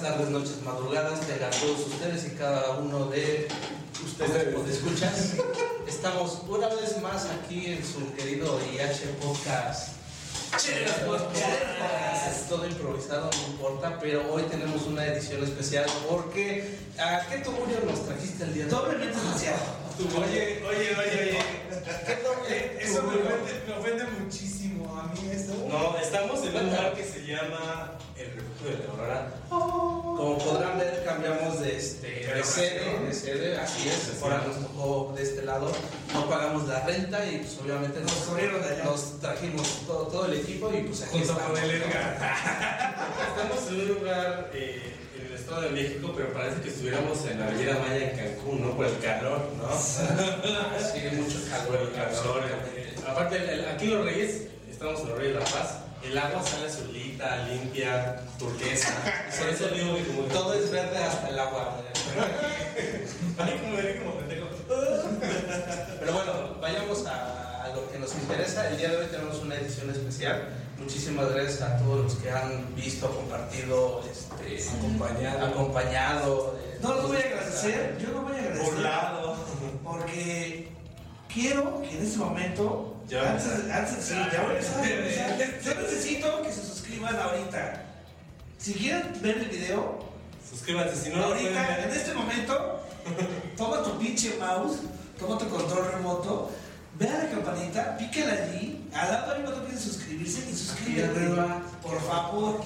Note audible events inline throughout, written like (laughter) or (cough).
días, tardes, noches, madrugadas tengan todos ustedes y cada uno de ustedes pues, escuchas. Estamos una vez más aquí en su querido IH Podcast. Chelas Podcast. Es todo improvisado, no importa, pero hoy tenemos una edición especial porque ¿a qué tuburio nos trajiste el día de hoy? Doblemente demasiado. Oye, oye, oye, oye. ¿Qué to- Eh, Eso me ofende, me ofende muchísimo a mí eso. No, estamos en un lugar que se llama el refugio de la Aurora. Como podrán ver, cambiamos de, este, de sede, de sede, así es. Ahora nos tocó de este lado, no pagamos la renta y pues obviamente nos, Nos nos trajimos todo, todo el equipo y pues aquí Junto estamos. con el Edgar. Estamos en un lugar eh, en el Estado de México, pero parece que estuviéramos en la Riviera Maya en Cancún, ¿no? Por el calor, ¿no? Sí, (laughs) mucho Por calor. el calor. eh, Aparte, el- el- aquí Los Reyes, estamos en Los Reyes de La Paz, el agua sale azulita, limpia, turquesa. Por eso digo que como... Todo es verde hasta el agua. (laughs) Ay, como me como pendejo. Pero bueno, vayamos a, a lo que nos interesa. El día de hoy tenemos una edición especial. Muchísimas gracias a todos los que han visto, compartido, este, Acompañado. acompañado. eh, No lo voy a agradecer, yo no voy a agradecer. Burlado. Porque quiero que en este momento, A antes, antes, sí, ya voy a empezar, yo necesito que se suscriban ahorita. Si quieren ver el video, Suscríbanse, si no ahorita, en este momento, (laughs) toma tu pinche mouse, toma tu control remoto, ve a la campanita, pícala allí, al lado botón que dice suscribirse y suscríbete. arriba, Por favor,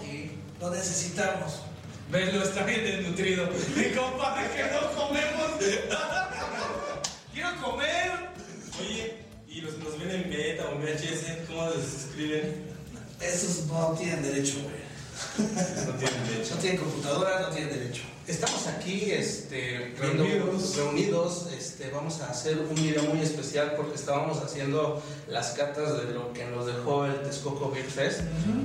lo necesitamos. Velo, está bien desnutrido. Mi compadre que no comemos. (laughs) ¡Quiero comer! Oye, y los que nos ven en beta o en VHS, ¿cómo se suscriben? Esos no tienen derecho, güey. No tienen derecho. No tienen computadora, no tienen derecho. Estamos aquí este, Reunidos. reunidos, este, vamos a hacer un video muy especial porque estábamos haciendo las catas de lo que nos dejó el Texcoco Beer Fest.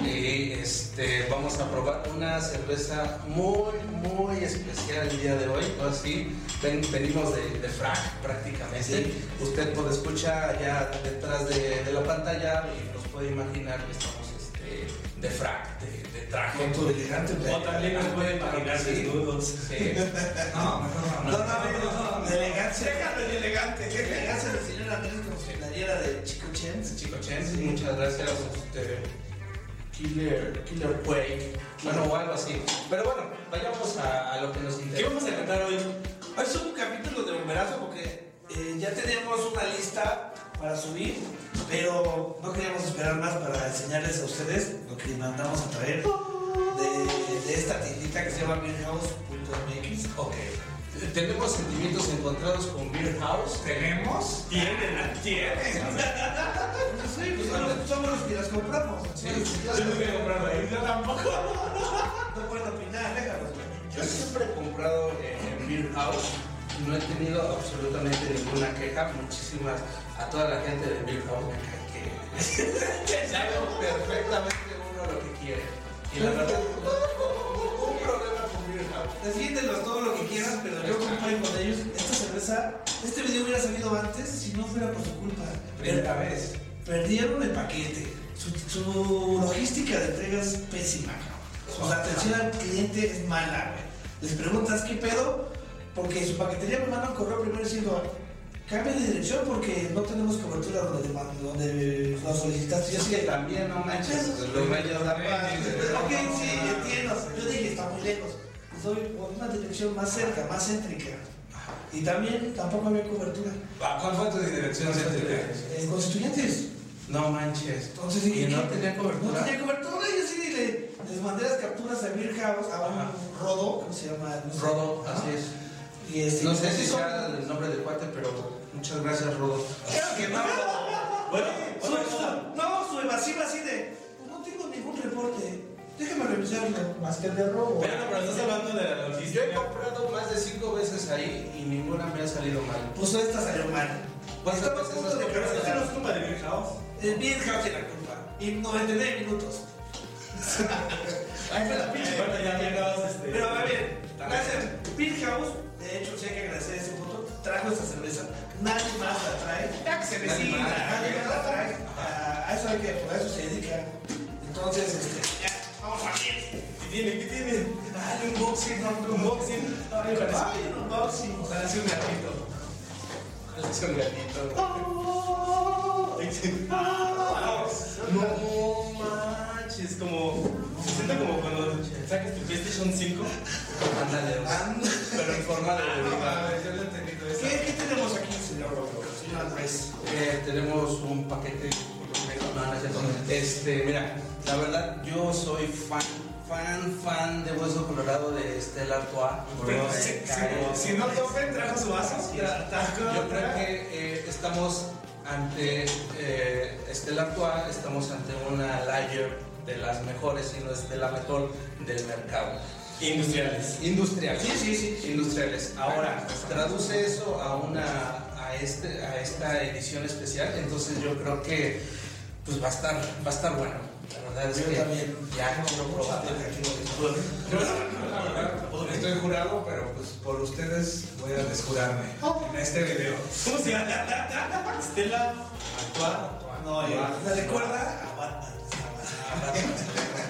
Y este, vamos a probar una cerveza muy, muy especial el día de hoy, así venimos de, de frac prácticamente, usted puede escuchar ya detrás de, de la pantalla y nos puede imaginar que estamos este, de frac, de, de traje. Con tu elegante O también nos pueden imaginar desnudos. Sí. No, mejor no. No, no, no, no. De elegancia. De elegante. De elegancia del señor Andrés con su playera de Chico Chens. Chico Chens, muchas gracias. Este, Killer, Killer Quake, bueno, o algo así. Pero bueno, vayamos a, lo que nos ¿Qué interesa. vamos a cantar hoy? Hoy es un capítulo de bomberazo porque eh, ya teníamos una lista para subir, pero no queríamos esperar más para enseñarles a ustedes lo que mandamos a traer de, de esta tiendita que se llama beerhouse.mx. Ok. Tenemos sentimientos encontrados con Beer House. ¿Tenemos? Tienen, tienen. Sí, pues somos, somos los que las compramos. Sí, Yo no voy a comprarlo ahí. Yo tampoco. (laughs) No pueden opinar, déjalos. Yo siempre he comprado en Beer House. No he tenido absolutamente ninguna queja. Muchísimas a toda la gente de cae que que sabe perfectamente uno lo que quiere. Y la verdad, un problema con House. Defiéndelos todo lo que quieras, pero yo compré con ellos esta cerveza. Este video hubiera salido antes si no fuera por su culpa. Primera vez. Perdieron el paquete. Su, su logística de entrega es pésima. Su atención al cliente es mala, güey. Les preguntas qué pedo, porque su paquetería me manda un correo primero diciendo cambia de dirección porque no tenemos cobertura donde, donde lo solicitaste. Yo sí, que también no manches, los reyes da paz. Ok, sí, entiendo. Yo dije, está muy lejos. Les doy una dirección más cerca, más céntrica. Y también tampoco había cobertura. ¿Cuál fue tu dirección céntrica? En Constituyentes. No manches. Entonces dije, Y no tenía No cobertura. tenía cobertura. Yo sí le, les mandé las capturas a Beer House, a un. Rodo, ¿cómo se llama? No. Rodo, así es. Y este, No sé y si son- sea el nombre del cuate, pero muchas gracias, Rodo. Claro que no. Bueno, Su- bueno, su- no, su evasiva así de, "Pues no tengo ningún reporte. Déjame revisarlo. Más que el de robo. Bueno, pero estás hablando de la Yo he logística. comprado más de cinco veces ahí y ninguna me ha salido mal. Pues esta salió mal. ¿Cuántas Estaba a veces punto has de comprado? Pero cancelar. no es culpa de Beer House. El Beer House tiene la culpa. Y 99 minutos. Ahí fue la pinche. Bueno, ya llegabas este. Pero a ver, gracias. Beer House, de hecho, sí hay que agradecer a ese punto, trajo esta cerveza. Nadie más la trae. Que se Nadie más. La trae. A, a eso hay que, por eso se dedica. Entonces, este, ya, vamos a ver. ¿Qué tiene? ¿Qué tiene? Dale un boxing, no, un boxing. Ay, Ay, un unboxing. ojalá sea un gatito. Ojalá sea un gatito. (laughs) No manches, como. Se siente como cuando sacas tu PlayStation 5, Ándale, pero en forma de bebida. esa. ¿Qué, ¿Qué tenemos aquí, señor Señor Andrés. Eh, tenemos un paquete. No, no es cierto. Este, mira, la verdad, yo soy fan, fan, fan de Hueso Colorado de Stella Artois. Pero si, si- si no topen, trajo su vaso. Yo creo que eh, estamos ante eh, Stella Artois, estamos ante una lager de las mejores, si no es de la mejor del mercado. industriales. Industriales. Sí, sí, sí. Industriales. Ahora, traduce eso a una a este a esta edición especial, entonces yo creo que pues va a estar va a estar bueno. La verdad es Yo que también. ya. Yo, la verdad, estoy jurado, pero pues por ustedes voy a desjurarme en este video. (laughs) ¿Cómo se llama? (laughs) Stella Actual. No, yo- ¿Me recuerda a Batman?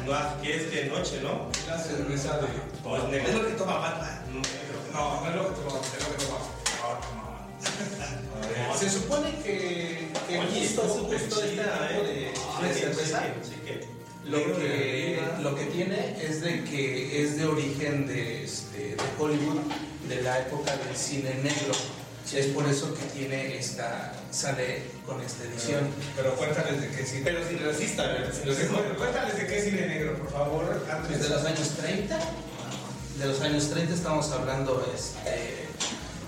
No, que es que noche, ¿no? La cerveza de. O es lo que toma Batman. No, no es lo que toma, es lo que toma. No. Se supone que, que Oye, justo, justo este tipo ¿eh? de, de cerveza lo que, lo que tiene es de que es de origen de, este, de Hollywood, de la época del cine negro. Es por eso que tiene esta, sale con esta edición. Pero cuéntales de qué cine. Pero sin racista. Cuéntales de qué cine negro, por favor. Es Andrés. de los años 30. De los años 30 estamos hablando este,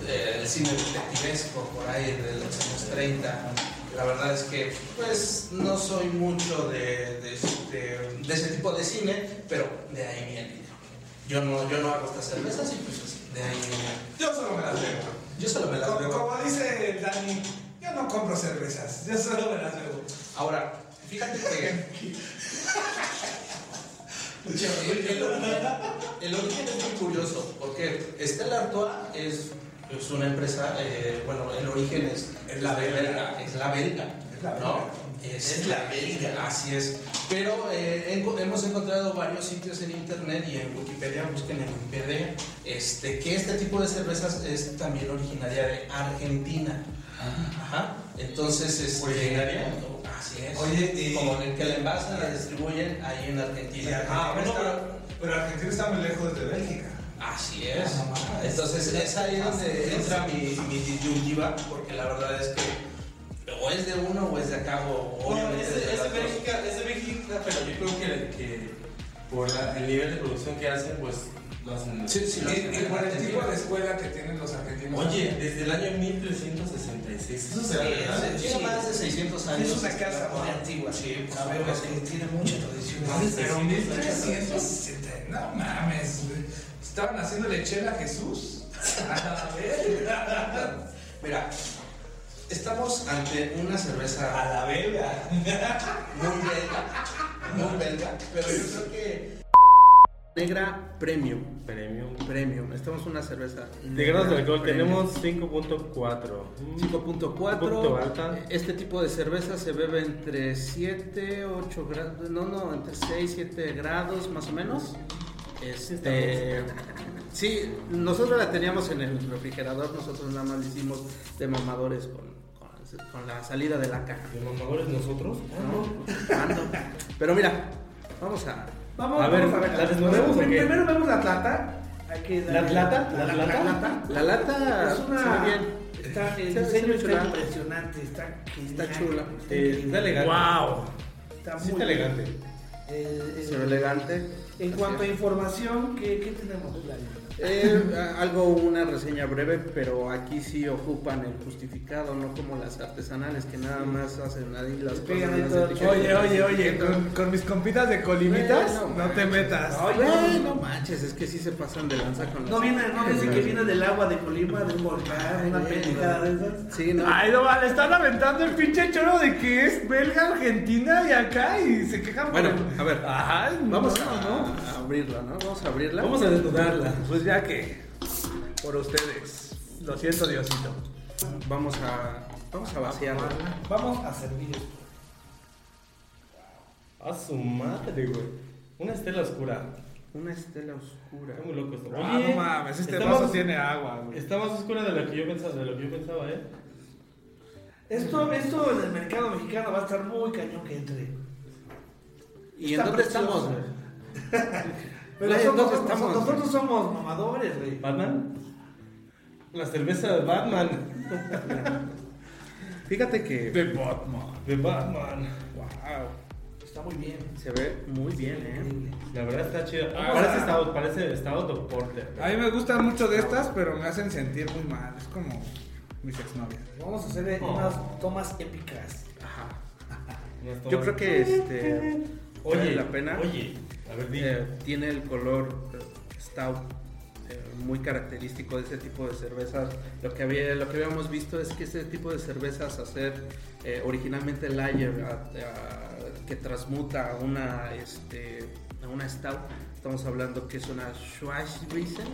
del cine detectivesco por ahí de los años 30. La verdad es que pues no soy mucho de, de, este- de ese tipo de cine, pero de ahí viene. Yo no, yo no hago estas cervezas y pues de ahí viene. Yo solo me las bebo. Yo solo me las Como, bebo. como dice el Dani, yo no compro cervezas, yo solo me las bebo. Ahora, fíjate que el, el origen, el origen es muy curioso, porque Stella Artois es, es una empresa, eh, bueno, el origen es, Es la belga. es la belga, ¿no? Es, la belga, así es. Pero eh, hemos encontrado varios sitios en internet y en Wikipedia, busquen en Wikipedia, este, que este tipo de cervezas es también originaria de Argentina. Ajá. Entonces, este, ¿Originaria? Así es. Oye, y- como el que la envasan, la distribuyen ahí en Argentina. Ah, bueno, pero- pero Argentina está muy lejos de Bélgica. Así es. Ah. Entonces es ahí donde es. entra mi, mi disyuntiva, porque la verdad es que o es de uno o es de acá, o Bueno, es, de de- es de es Bélgica, pero yo creo que, que por la- el nivel de producción que hacen, pues lo hacen. Sí, sí, lo Y, hacen y en por el tipo de escuela que tienen los argentinos. Oye, desde el año 1366. Eso Sí, se es- tiene más de 600 años. Es una casa muy antigua. Sí, Sabemos que tiene mucha tradición. Pero 1360, no mames, güey. Estaban haciéndole chela a Jesús. (laughs) A ver. Mira, estamos ante una cerveza A la belga. muy belga, muy belga, pero yo creo que negra premium, Premium. premium. Estamos una cerveza De grados de alcohol premium. tenemos 5.4. 5.4. Un poquito alta. Este tipo de cerveza se bebe entre 7, 8 grados, no, no, entre 6, 7 grados más o menos. Este, sí, nosotros la teníamos en el refrigerador, nosotros nada más le hicimos de mamadores con, con, la salida de la caja. ¿De mamadores nosotros? ¿no? Ando. Pero mira, vamos a... Vamos, A ver, vamos a ver. ¿la desnudemos o qué? Primero vemos la plata. Hay que ¿La darle- plata? La, ¿La la- plata? la lata. La lata Es se una. ve bien. Está, el Se- se diseño está chula. impresionante. Está, Está genial, chula. Eh, está elegante. ¡Wow! Está Sí muy está bien. elegante. Eh, eh, Se ve elegante. En Así cuanto a es. información, ¿qué, qué tenemos, Lali? Eh, algo, una reseña breve, pero aquí sí ocupan el justificado, no como las artesanales que nada más hacen ahí las cosas. Oye, oye, oye, con, con mis compitas de colimitas, no te metas. Ay, no manches, es que sí se pasan de lanza con las No viene, no dice que viene del agua de Colima, de un volcán, una pendejada de no. esas. Sí, no. Ay, no, le están aventando el pinche choro de que es belga, argentina y acá y se quejan por Bueno, el- a ver, Ay, vamos no, a, no. A abrirla, ¿no? Vamos a abrirla. Vamos a desnudarla. Pues ya que, por ustedes. Lo siento, Diosito. Vamos a, vamos a vaciarla. Vamos a servir esto. A su madre, güey. Una estela oscura. Una estela oscura. Está muy loco esto. Ah, Oye, no mames, este vaso más- tiene agua, güey. Está más oscura de lo que yo pensaba, de lo que yo pensaba, ¿eh? Esto, esto en el mercado mexicano va a estar muy cañón que entre. ¿Y en dónde precioso. estamos? güey? Pero Güey, somos- ¿dónde estamos, nosotros somos mamadores, güey. ¿Batman? La cerveza de Batman. (laughs) Fíjate que De Batman. De Batman. wow, Está muy bien. se ve muy bien, ¿eh? La verdad está chida. Ah, parece stout, parece stout porter. A mí me gustan mucho de estas, pero me hacen sentir muy mal. Es como mis exnovias. Vamos a hacer Oh. unas tomas épicas. Ajá. Yo creo que este Oye, vale la pena. Oye, a ver, di. Eh, tiene el color eh, stout eh, muy característico de ese tipo de cervezas. Lo que había, lo que habíamos visto es que ese tipo de cervezas hacer eh, originalmente lager a- a- que transmuta a una este a una stout. Estamos hablando que es una Schweizweizen.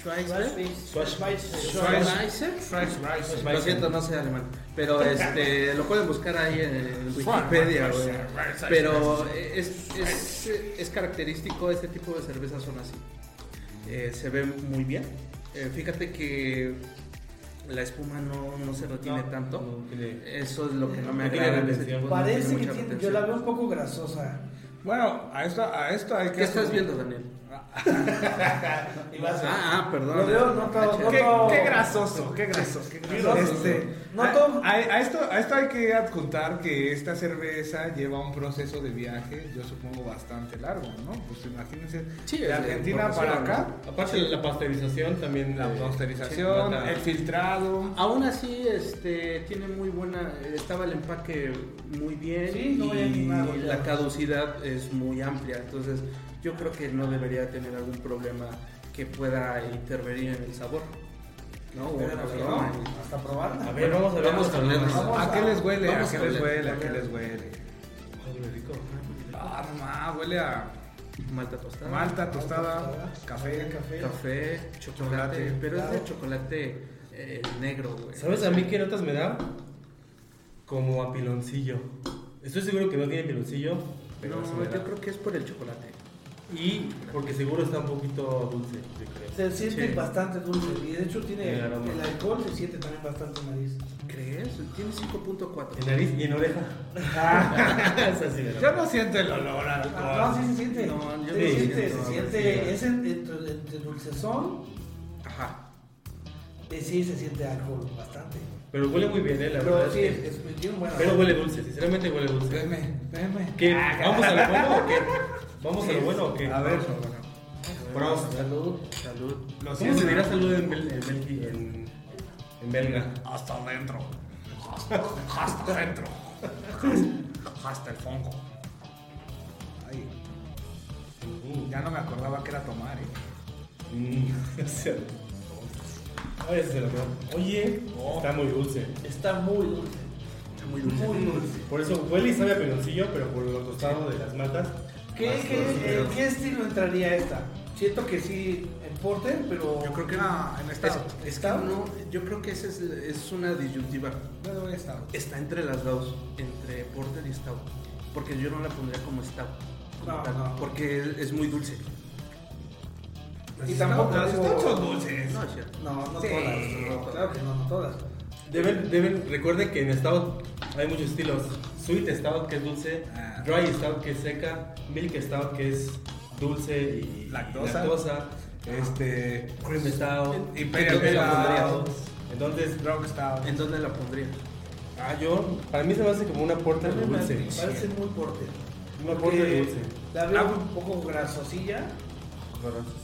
Schweizweizen. Schweizweizen. Rice, Lo siento, no sé alemán. Pero este, lo pueden buscar ahí en Wikipedia. Pero es, es, es característico, este tipo de cervezas son así. Eh, se ven muy bien. Eh, fíjate que la espuma no, no se retiene No, tanto. no Eso es lo que no me agrada. Parece que tiene, yo la veo un poco grasosa. Bueno, a esto, a esto hay que. ¿Qué estás viendo, Daniel? (laughs) Y va a ser- Ah, ah, perdón. Lo veo, no todo- Ah, no Qué, todo- qué grasoso, qué grasoso, qué grasoso. Este, No a, a- a esto, a esto hay que adjuntar que esta cerveza lleva un proceso de viaje, yo supongo, bastante largo, ¿no? Pues imagínense, Sí, de Argentina para acá, Aparte la pasteurización también. la pasteurización, sí, el filtrado. Aún así, este, tiene muy buena, estaba el empaque muy bien Sí, no y la caducidad es muy amplia, entonces yo creo que no debería tener algún problema que pueda intervenir en el sabor, ¿no? O no, hasta probarla. A ver, vamos a ver. Vamos a. Vamos ¿A qué les huele? ¿A qué les huele? ¿A qué les huele? Rico. Ah, no ma, huele a Malta tostada, malta, tostada, café. café. café, chocolate, pero es de chocolate eh, negro, güey. ¿Sabes a mí qué notas me da? Como a piloncillo. Estoy seguro que no tiene piloncillo, pero No, yo creo que es por el chocolate. Y porque seguro está un poquito dulce, yo creo. Se siente Sí. bastante dulce y de hecho tiene El alcohol se siente también bastante nariz. ¿Crees? Tiene 5.4. En nariz y en oreja. (laughs) Sí da. Yo no siento el olor al Ah, no, sí alcohol. se siente. No, yo se sí siente, siento, se siente, es en- entre, entre dulcezón, Ajá. eh, sí se siente alcohol bastante. Pero huele muy bien, eh, la Pero verdad. sí, es es, que- es- tiene un buen Pero huele dulce, sinceramente huele dulce. Veme, veme. ¿Qué? ¿Vamos a lo bueno o qué? ¿Vamos a lo bueno o qué? A ver. Prost. Salud, salud. Lo ¿Cómo se dirá salud en, bel- en, belgi- en, en belga? Hasta adentro. Hasta, hasta adentro. Hasta el fondo. Ay, ya no me acordaba que era tomar, eh. Mm, o sea, se lo veo. Oye, está muy dulce. Está muy dulce. Está muy dulce. Muy dulce. Por eso huele y sabe a piloncillo, pero por lo tostado de las matas. ¿Qué, más qué. ¿En qué estilo entraría esta? Siento que sí, en porter, pero. Yo creo que No, en Es, estado. es que no, yo creo que esa es, es una disyuntiva. No, no, estado. Está entre las dos, entre porter y stout. Porque yo no la pondría como stout. como No, tal, no. Porque es, es muy dulce. Y tampoco. Las stouts son dulces. No, es cierto. No, no Sí. todas. no, claro que no, no todas. Deben, deben, recuerden que en Stout hay muchos estilos. Sweet Stout que es dulce, Ah. Dry Stout que es seca, Milk Stout que es dulce y Lactosa. lactosa, Este. Cream Stout, Imperial ¿En dónde la Stout. Entonces, Drunk Stout. ¿En dónde la pondría? ah, yo, para mí se me hace como una porter Me dulce. parece muy porter. Una porter dulce. La veo un poco grasosilla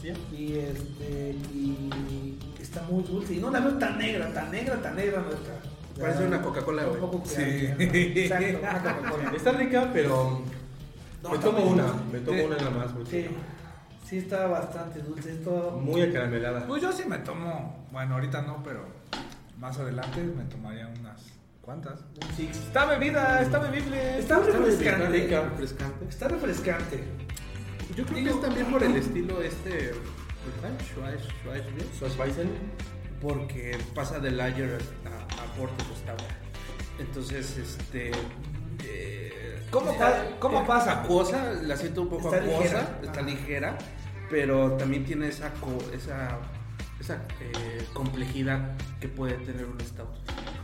¿Sí? y este y está muy dulce. Y no la veo tan negra, tan negra, tan negra no está. Parece una Coca-Cola, un güey. poco Sí. Exacto, una Coca-Cola. Está rica, pero No, me tomo una, dulce. me tomo Sí. una nada más. porque Sí, sí está bastante dulce. Esto Muy acaramelada. Pues yo sí me tomo. Bueno, ahorita no, pero más adelante me tomaría unas. ¿Cuántas? un six. Está bebida, está bebible. Está Está refrescante. rica, refrescante. Está refrescante. Yo creo que es también por el estilo este. ¿cuál? Schweiz, Schweizbier. Schweizen. porque pasa de lager a, a porter stout. Entonces, este. eh, ¿Cómo pa- cómo eh, pasa? Acuosa, la siento un poco Está acuosa, ligera. está ligera, pero también tiene esa, co- esa, esa eh, complejidad que puede tener un stout.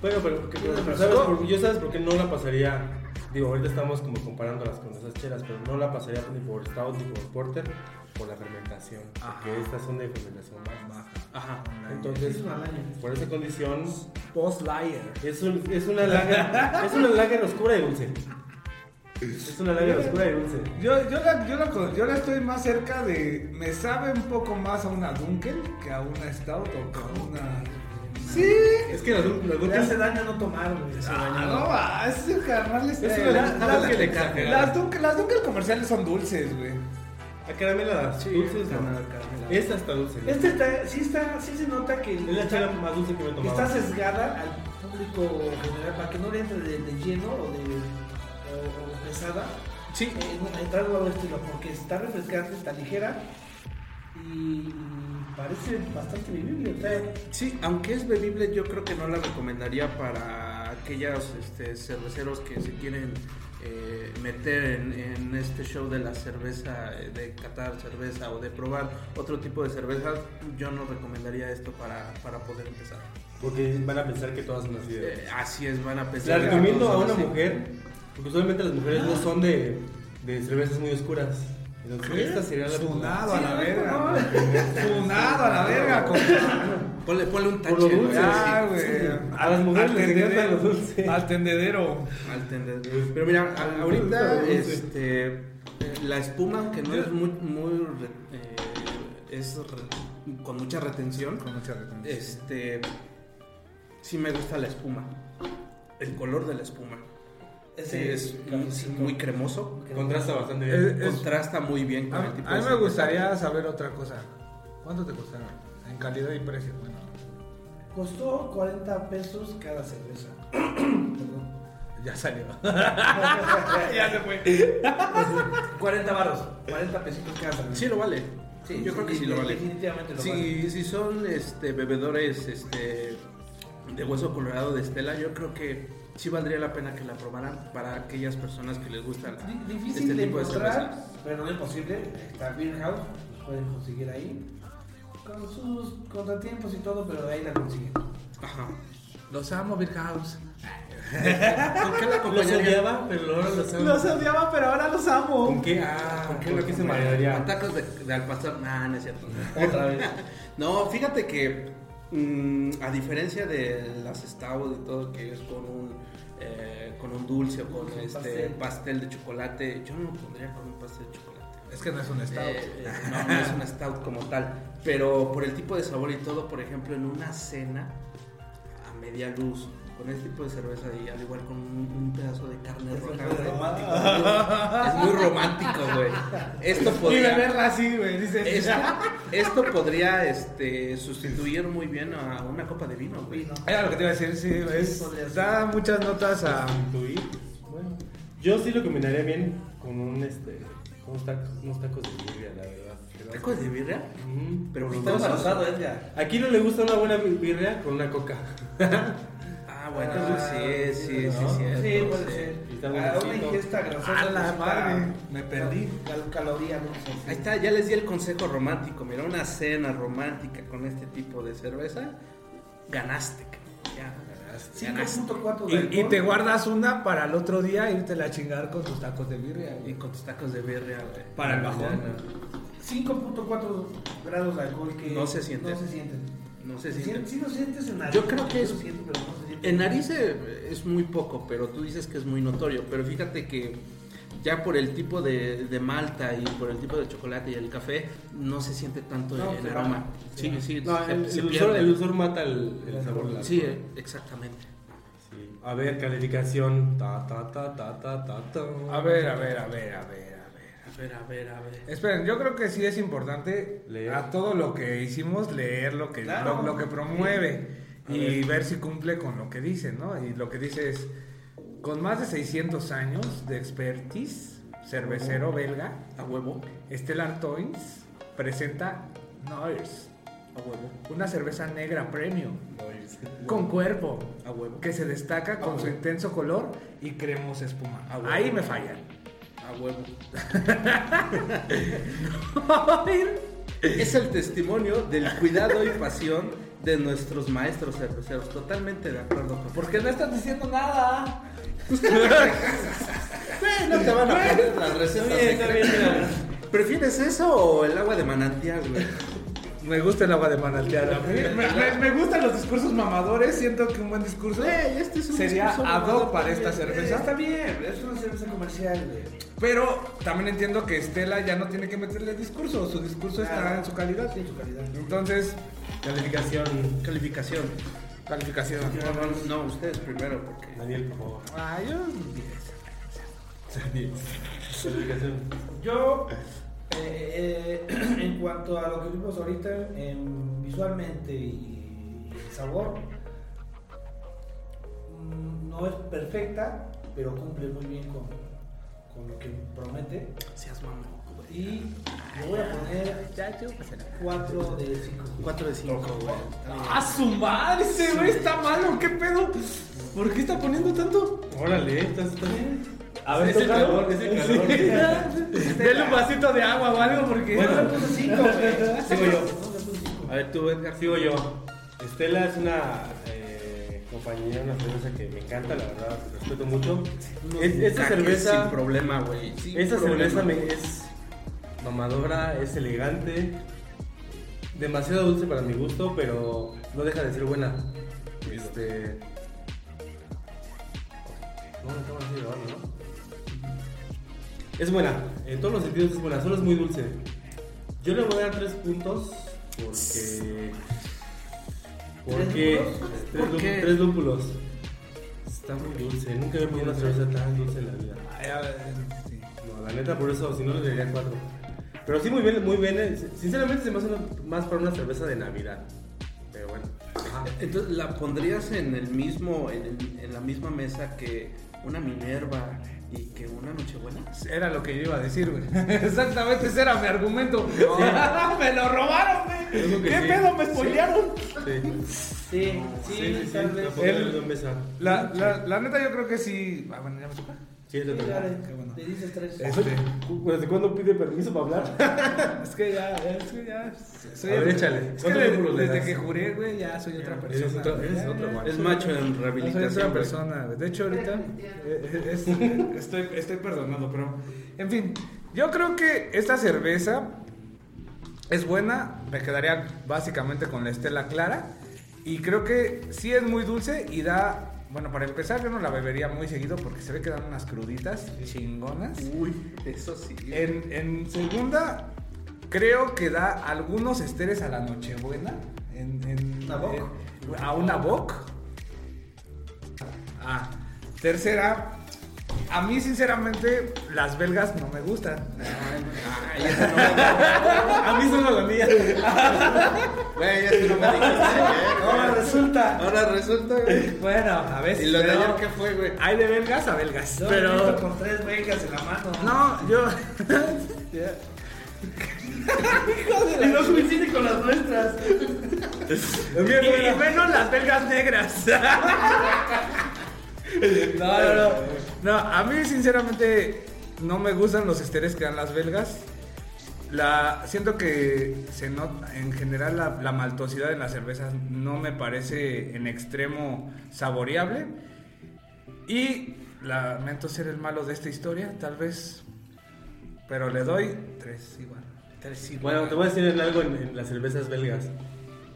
Bueno, pero, ¿qué- pero ¿sabes por- yo sabes por qué no la pasaría. Digo, ahorita estamos como comparándolas con esas chelas, pero no la pasaría ni por stout ni por porter por la fermentación. Porque Ajá. estas son de fermentación baja. Ajá. Entonces, Es por esa condición, Post Liar. es, un- es una lager, (laughs) es una lager oscura y dulce. Es una lager oscura y dulce. Yo, yo, la, yo, la, yo la estoy más cerca de. Me sabe un poco más a una Dunkel que a una Stout o que a una. Sí. Es que la, la Le hace daño no tomar, güey. Ah, no, va, ese carnal es. Es una- la- una la- Dunkel la- exagerada. Las Dunkel, las Dunkel comerciales son dulces, güey. A caramela Sí, dulces, no, no. Esta está dulce. Este está, sí está, sí se nota que es la chela más dulce que me he tomado. está sesgada al público general para que no le entre de, de lleno o de o- o pesada. Sí, Eh, entrar a nuevo estilo porque está refrescante, está ligera y parece bastante trae- Sí, aunque es bebible, yo creo que no la recomendaría para aquellos este, cerveceros que se quieren eh, meter en, en este show de la cerveza, eh, de catar cerveza o de probar otro tipo de cervezas. Yo no recomendaría esto para, para poder empezar. Porque van a pensar que todas son así. Eh, así es, van a pensar. que recomiendo a una así. mujer, porque usualmente las mujeres no son de, de cervezas muy oscuras. Entonces, esta sería la Funado a la verga. Funado a la verga, compa. Ponle, ponle un tache. Por lo güey, dulce. Ah, güey. A las mujeres Al les encanta tendedero. lo dulce. Al tendedero. al tender. Pero mira, ahorita este, la espuma, que no es muy, muy eh, es re- con mucha retención, Con mucha retención. este, sí me gusta la espuma. El color de la espuma. Ese es muy, cremoso. Contrasta bastante bien. Es- Contrasta muy bien con A, el tipo a de mí me gustaría saber otra cosa. ¿Cuánto te costaron? En calidad y precio. Costó 40 pesos cada cerveza. (clears throat) Perdón. ya salió. (laughs) ya se fue. 40 barros, 40 pesitos cada cerveza. Sí lo vale. yo creo que sí lo vale. Definitivamente lo vale. Si, si son este, bebedores este, de hueso colorado de Estela, yo creo que sí valdría la pena que la probaran para aquellas personas que les gustan Di- Difícil este de tipo de encontrar, cerveza. pero no imposible. Está Beer House, los pueden conseguir ahí. Con sus contratiempos y todo, pero ahí la consiguen. Ajá. Los amo, Beer House. ¿Con qué la Los odiaba, pero ahora los amo. Los odiaba, pero ahora los amo. ¿Con qué? Ah, ¿Con ¿con qué lo se acompañaría? marearía? Con tacos de, de al pastor. Nah, no es cierto. Otra vez. (laughs) No, fíjate que mm, a diferencia de las stout y todo que es con un eh, con un dulce o con este pastel. pastel. de chocolate, yo no lo pondría con un pastel de chocolate. Es que no es un stout. Eh, eh, no, no es una stout como tal, pero por el tipo de sabor y todo, por ejemplo, en una cena a media luz con este tipo de cerveza y al igual con un, un pedazo de carne Es roja. muy güey. romántico. (laughs) Es muy romántico, güey. Esto Y podría beberla así, güey. Dice. esto, esto podría este, sustituir muy bien a una copa de vino, güey. Era lo que te iba a decir, sí. Es, da muchas notas a. Sustituir. Bueno, yo sí lo combinaría bien con un este, unos tacos, unos tacos de birria, la verdad. ¿Tacos de birria? Mm, Pero Está embarazado, Edgar. Aquí no le gusta una buena birria con una coca. Ah, bueno, Ah, sí, sí, sí, ¿no? cierto, Sí, puede sí. ser. Ah, Una ingesta grasosa. A la pues, madre, me perdí. Cal caloría, no sé. Ahí está, ya les di el consejo romántico. Mira, una cena romántica con este tipo de cerveza, ganaste. Ya, ganaste. 5.4 de Y, y te guardas una para el otro día irte a chingar con tus tacos de birria. Y güey. con tus tacos de birria, güey. Para el bajón. Ya, 5.4 grados de alcohol que No se siente. No se sienten. No sé Sí, si. sí lo sientes en nariz. Yo creo que Sí es- siento, no se siente. En nariz eh, es muy poco, pero tú dices que es muy notorio. Pero fíjate que ya por el tipo de, de malta y por el tipo de chocolate y el café, no se siente tanto No, el aroma. Sí, Se sí, No, se, el, se el pierde. dulzor, el dulzor mata el, el sabor. del Sí, alcohol. eh, exactamente. Sí. A ver, calificación. Ta, ta, ta, ta, ta, ta, ta. A ver, a ver, a ver, a ver, a ver. A ver, a ver, a ver. Esperen, yo creo que sí es importante Leer. a todo lo que hicimos leer lo que, Claro. lo, lo que promueve A y ver. ver si cumple con lo que dice, ¿no? Y lo que dice es, con más de 600 años de expertise, cervecero belga, A huevo. Stellar Toins presenta Noires, A huevo. una cerveza negra premium, con cuerpo, A huevo. que se destaca con su intenso color y cremosa espuma. Ah. Ahí me fallan. A huevo. (laughs) es el testimonio del cuidado y pasión de nuestros maestros cerveceros. Totalmente de acuerdo con ¿Por qué no estás diciendo nada? no te van a poner las recetas. ¿Prefieres eso o el agua de manantial, güey? Me gusta el agua de manantial. Me, me- me gustan los discursos mamadores. Siento que un buen discurso Güey, este es un sería ad hoc para esta cerveza. Está bien, es una cerveza comercial, güey. Pero también entiendo que Estela ya no tiene que meterle discurso. Su discurso está en su calidad. Sí, en su calidad. Entonces, Calificación. Calificación. calificación. No, no, ustedes primero, porque. Daniel, por favor. Ah, yo. Calificación. Yo, eh, eh, cuanto a lo que vimos ahorita, em, visualmente y sabor, mm, no es perfecta, pero cumple muy bien con, con lo que promete. Seas güey. Y le voy a poner 4 de 5. 4 de 5, güey. ¡Ah, su madre! Ese güey está malo. ¿Qué pedo? ¿Por qué está poniendo tanto? Órale, estás, estás. A ver, Es el calor, Es el calor. Dele un vasito de agua o algo porque. Bueno, 5, güey. Sigo yo. A ver, tú, Edgar. Sigo yo. Estela es una eh, compañía, una cerveza que me encanta, la verdad, respeto mucho. Es- esta cerveza, Sin problema, güey. esta cerveza me- es mamadora, es elegante, demasiado dulce para mi gusto, pero no deja de ser buena. Este. No, no estamos así grabando, ¿no? Es buena, en todos los sentidos es buena, solo es muy dulce. Yo le voy a dar tres puntos porque. Porque. lúpulos? Tres, ¿Por lú- qué? tres lúpulos. Está muy dulce, nunca había probado una cerveza tan dulce en la vida. Ay, a ver, sí. No, la neta, por eso, si no le daría cuatro. Pero sí, muy bien, muy bien. eh, Sinceramente, se me hace más para una cerveza de Navidad. Pero bueno. Ajá. Entonces, ¿la pondrías en el mismo, en, el- en la misma mesa que una Minerva y que una Nochebuena? Era lo que yo iba a decir, güey. (laughs) Exactamente, ese era mi argumento. (laughs) me lo robaron, güey. ¿Qué sí. pedo? ¿Me spoilearon? Sí. Sí, sí, tal La vez. pondré El-. La, la, la neta, yo creo que sí. Ah, bueno, ya me toca. Sí, Qué bueno. Dices 3. Este, ¿Desde cuándo pide permiso para hablar? (laughs) es que ya, es que ya. Soy A ver, échale. Es que ¿Cuántos de- lúpulos le desde que juré, güey, ya soy otra Eres persona. otro- eres otro. Es soy- macho en soy otra rehabilitación. güey. persona, güey. De hecho, ahorita eh, es- estoy, estoy perdonado, pero. En fin, yo creo que esta cerveza es buena. Me quedaría básicamente con la estela clara. Y creo que sí es muy dulce y da. Bueno, para empezar, yo no la bebería muy seguido porque se ve que dan unas cruditas chingonas. Uy, eso sí. En, en segunda, creo que da algunos esteres a la Nochebuena. En, en- ¿Una en- a una bock. Ah, tercera, a mí sinceramente las belgas no me gustan. Ay, no me- a mí solo la mía. Güey, eso no me dijiste ayer, Ahora resulta. Ahora resulta, güey. Bueno, a veces. ¿Y lo de ayer qué fue, güey? Hay de belgas a belgas. Yo pero. con tres becas en la mano. No, yo. Y no coincide con las nuestras. (laughs) Y, y menos las belgas negras. (laughs) (laughs) No, no, no. No, a mí sinceramente no me gustan los esteres que dan las belgas. La, siento que se nota, en general la, maltosidad en las cervezas no me parece en extremo saboreable. Y lamento ser el malo de esta historia, tal vez. Pero le doy tres igual. Bueno, te voy a decir algo en las cervezas belgas.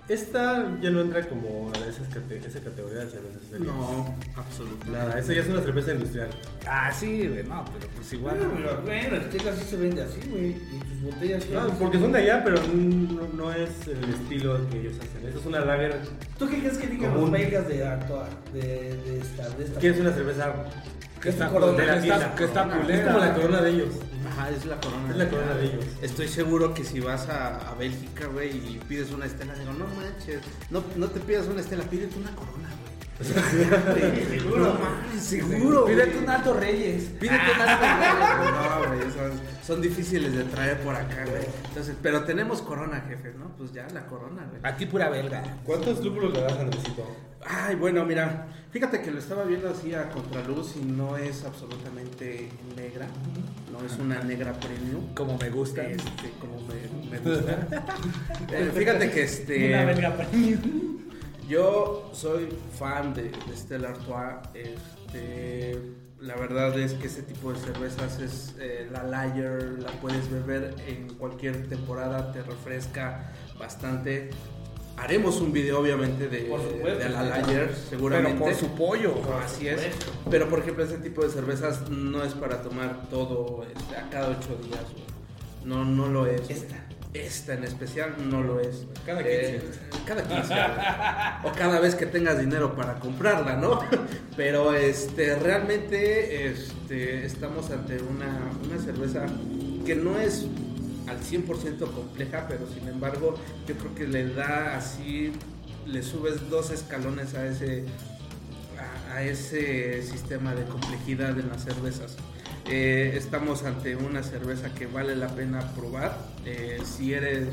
Esta ya no entra como a esas cate- esa categoría de cervezas. No, absolutamente. Nada, esta ya es una cerveza industrial. Ah, sí, güey, no, pero pues igual. Bueno, pero bueno, el sí se vende así, güey. Y tus botellas. No, porque son de allá, pero no, no es el estilo que ellos hacen. Esto es una lager ¿Tú qué crees que digan los belgas de actuar? De, de esta. De esta que es una cerveza Que está, corona, de la está, que está Es como la corona de ellos. Ajá, es la corona. Es la corona de ellos. Estoy seguro que si vas a, a Bélgica, güey, y pides una estela, digo, no manches, no, no te pidas una estela, pídete una corona, güey. Seguro, seguro. Pídete un alto Reyes. Pídete un alto Reyes. (laughs) No, güey, son, son, difíciles de traer por acá, güey. Entonces, pero tenemos corona, jefe, ¿no? Pues ya la corona, güey. Aquí pura belga. ¿Cuántos lúpulos le das, Andresito? Ay, bueno, mira, fíjate que lo estaba viendo así a contraluz y no es absolutamente negra. No es una negra premium. Como me gusta. Este, como me, me gusta. (laughs) eh, fíjate que este. Una belga premium. Yo soy fan de, de Stella Artois. Este, la verdad es que ese tipo de cervezas es eh, la Lager, la puedes beber en cualquier temporada, te refresca bastante. Haremos un video obviamente de, supuesto. de la Lager, seguramente. Pero por su pollo. Así es. Pero por ejemplo, ese tipo de cervezas no es para tomar todo este, a cada ocho días. No, no lo es. Esta. Esta en especial no lo es. Cada Eh, cada 15. o cada vez que tengas dinero para comprarla, ¿no? (laughs) Pero este, realmente este, estamos ante una, una cerveza que no es al 100% compleja, pero sin embargo yo creo que le da así, le subes dos escalones a ese, a, a ese sistema de complejidad en las cervezas. Eh, estamos ante una cerveza que vale la pena probar. Eh, si eres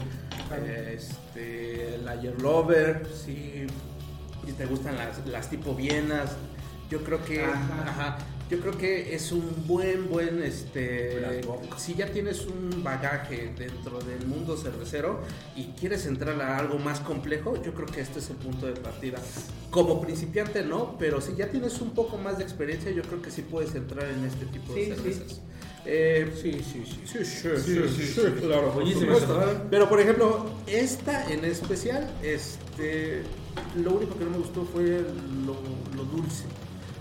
eh, este, lager lover, si, si te gustan las, las tipo vienas, yo creo que Ajá. ajá, yo creo que es un buen buen este si ya tienes un bagaje dentro del mundo cervecero y quieres entrar a algo más complejo, yo creo que este es el punto de partida. Como principiante no, pero si ya tienes un poco más de experiencia, yo creo que sí puedes entrar en este tipo de Sí, sí. cervezas. Eh, Sí, sí, sí. Sí, sí, Sí, sí, sí, claro. Buenísimo. supuesto. Pero por ejemplo, esta en especial, este, lo único que no me gustó fue lo, lo dulce.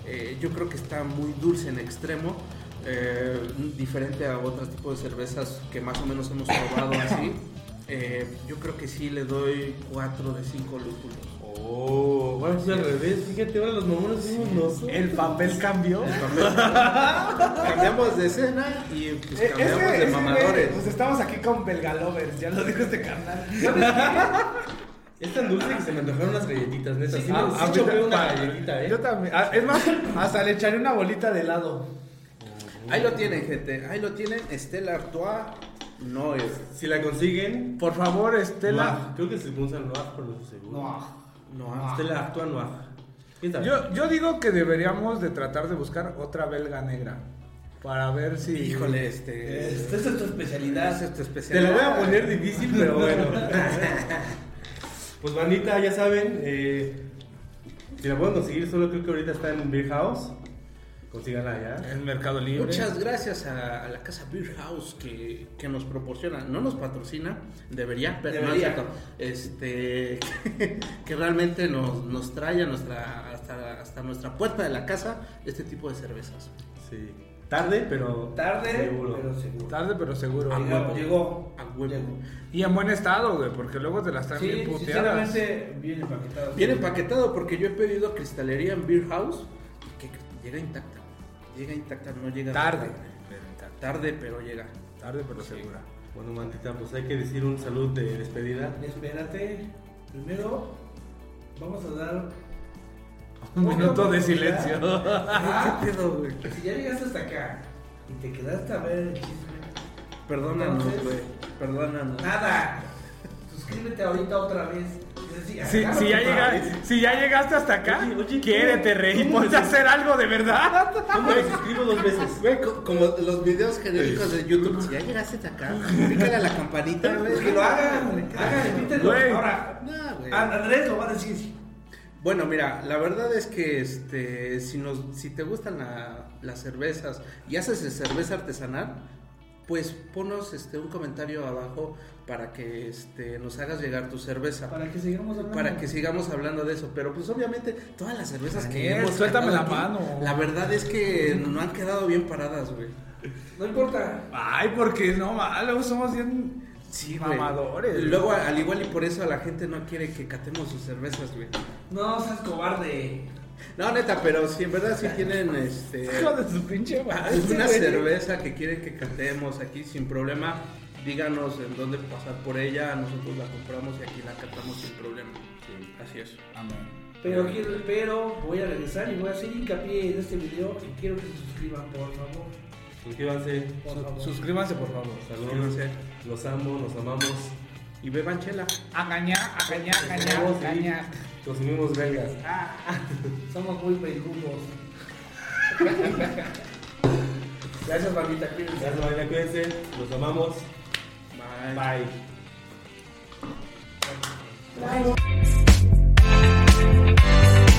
Eh, yo creo que está muy dulce en extremo, eh, diferente a otros tipos de cervezas que más o menos hemos probado así. (coughs) Eh, yo creo que sí le doy 4 de 5 lúpulos. Oh, bueno, es al revés. Fíjate, ahora los mamones somos nosotros. El papel cambió. (laughs) cambiamos de escena y pues, Eh, cambiamos de mamadores. Pues estamos aquí con belgalovers, ya lo dijo este carnal. Es tan dulce que se me antojaron unas galletitas, neta. Sí, Ah, sí chopé una ah, galletita, ¿eh? Yo también. Ah, Es más, hasta le echaré una bolita de helado. Ahí lo tienen, gente. Ahí lo tienen. Stella Artois no es. Si la consiguen, Por favor, Estela. Noir. Creo que se pronuncia Noir, pero no estoy seguro. No. No, Estela actúa Noir. Yo, yo digo que deberíamos de tratar de buscar otra belga negra. Para ver si. Híjole, este. Esta es tu especialidad. Esta es tu Te especialidad. la voy a poner difícil, pero bueno. (laughs) Pues bandita, ya saben, eh, si la pueden conseguir, solo creo que ahorita está en Beer House. Consíganla ya. En Mercado Libre. Muchas gracias a, a la casa Beer House que, que nos proporciona, no nos patrocina, debería, pero no es cierto. Este, (laughs) que, realmente nos, nos trae a nuestra, hasta, hasta nuestra puerta de la casa este tipo de cervezas. Sí. Tarde, pero. Tarde, Seguro. pero seguro. Tarde, pero seguro. Llegó, llegó. A huevo. Llegó. Y en buen estado, güey, porque luego te las traen Sí, bien puteadas. sinceramente, bien empaquetado. Bien empaquetado porque yo he pedido cristalería en Beer House que llega intacta. Llega intacta, no llega Tarde. Tarde, pero llega. Tarde, pero segura. Bueno, mantita, pues hay que decir un salud de despedida. Espérate. Primero, vamos a dar. (laughs) Un minuto de silencio. ¿Qué pedo, güey? (laughs) si ya llegaste hasta acá y te quedaste a ver el chisme. Perdónanos, güey. Perdónanos. Nada. Suscríbete ahorita otra vez. Si, ya madre. llega, si ya llegaste hasta acá, Oye, oye, quiérete, ¿cómo- rey. Ponte a hacer algo de verdad. ¿Cómo me suscribo dos veces? Güey, co- como los videos genéricos de YouTube. Si ya llegaste hasta acá, pícale a la campanita, güey. Pues que lo hagan, hagan. Ahora, No, Andrés lo va a decir. Bueno, mira, la verdad es que este, si, nos, si te gustan la- las cervezas y haces cerveza artesanal, pues ponos este, un comentario abajo para que este, nos hagas llegar tu cerveza. Para que sigamos hablando. Para que sigamos hablando de eso, pero pues obviamente todas las cervezas que hemos suéltame la mano. la verdad es que no han quedado bien paradas, güey. No importa. Ay, porque no, malo, somos bien Sí, güey. mamadores. Luego, al igual y por eso la gente no quiere que catemos sus cervezas, güey. No seas cobarde. No, neta, pero si en verdad sí tienen este (laughs) Hijo de su pinche madre. alguna güey. cerveza que quieren que catemos aquí sin problema, díganos en dónde pasar por ella, nosotros la compramos y aquí la catamos sin problema. Así es. Amén. Pero, quiero, pero voy a regresar y voy a hacer hincapié en este video y quiero que se suscriban, por favor. Suscríbanse. Por favor. Suscríbanse, por favor. Saludos. Los amo, los amamos. Y beban chela. A gañar, a gañar, a gañar, Somos, a sí, gañar. Consumimos belgas. Ah, (laughs) somos muy peludos. (laughs) Gracias, bandita. Cuídense. Gracias, Marina, cuídense. Los amamos. Bye. Bye. Bye.